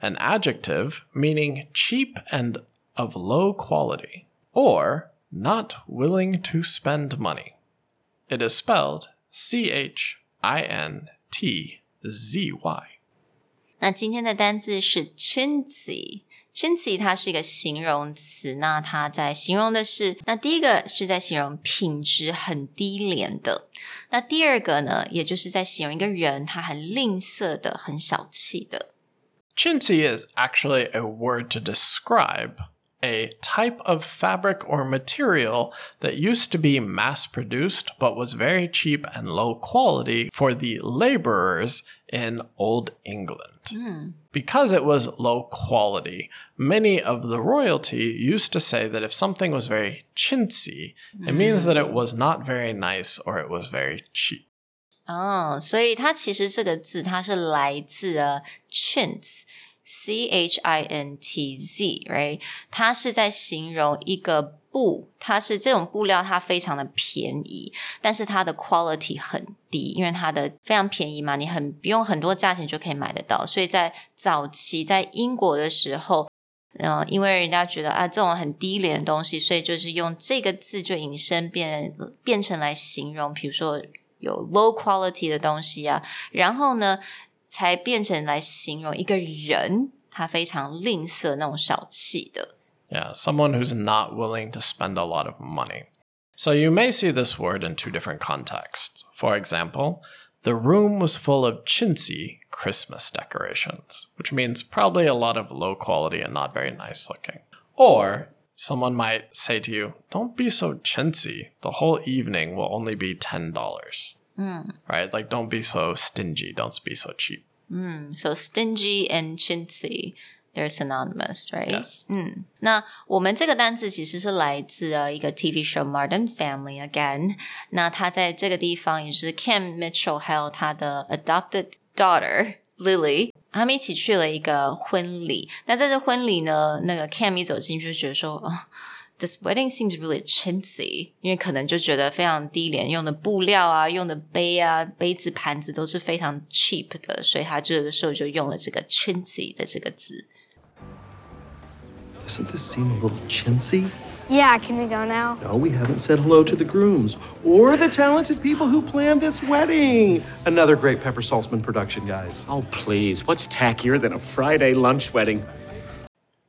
an adjective meaning cheap and of low quality, or not willing to spend money. It is spelled C H I N T Z Y. 那今天的单字是 chintzy。chintzy 它是一个形容词，那它在形容的是，那第一个是在形容品质很低廉的，那第二个呢，也就是在形容一个人他很吝啬的、很小气的。 Chintzy is actually a word to describe a type of fabric or material that used to be mass produced but was very cheap and low quality for the laborers in Old England. Hmm. Because it was low quality, many of the royalty used to say that if something was very chintzy, it means hmm. that it was not very nice or it was very cheap. 哦，所以它其实这个字它是来自呃 chintz，c h i n t z，right？它是在形容一个布，它是这种布料，它非常的便宜，但是它的 quality 很低，因为它的非常便宜嘛，你很不用很多价钱就可以买得到，所以在早期在英国的时候。嗯、因为人家觉得啊，这种很低廉的东西，所以就是用这个字就引申变变成来形容，比如说有 low quality 的东西啊，然后呢，才变成来形容一个人他非常吝啬那种小气的。 Yeah, someone who's not willing to spend a lot of money. So you may see this word in two different contexts. For example, the room was full of chintzy Christmas decorations, which means probably a lot of low quality and not very nice looking. Or Someone might say to you, Don't be so chintzy. The whole evening will only be $10. Mm. Right? Like, don't be so stingy. Don't be so cheap. Mm, so, stingy and chintzy. They're synonymous, right? Yes. Hmm. 嗯，那我们这个单词其实是来自呃一个 TV show《Modern Family》again。那他在这个地方也是 Cam Mitchell 还有他的 adopted daughter Lily 他们一起去了一个婚礼。那在这婚礼呢，那个 Cam 一走进去就觉得说，哦。This wedding seems really chintzy，因为可能就觉得非常低廉，用的布料啊，用的杯啊、杯子、盘子都是非常 cheap 的，所以他这个时候就用了这个 chintzy 的这个字。Doesn't this seem a little chintzy? Yeah, can we go now? No, we haven't said hello to the grooms or the talented people who planned this wedding. Another great Pepper Saltzman production, guys. Oh, please. What's tackier than a Friday lunch wedding?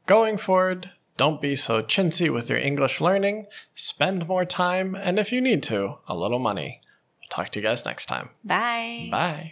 Going forward, don't be so chintzy with your English learning. Spend more time, and if you need to, a little money. Talk to you guys next time. Bye。Bye.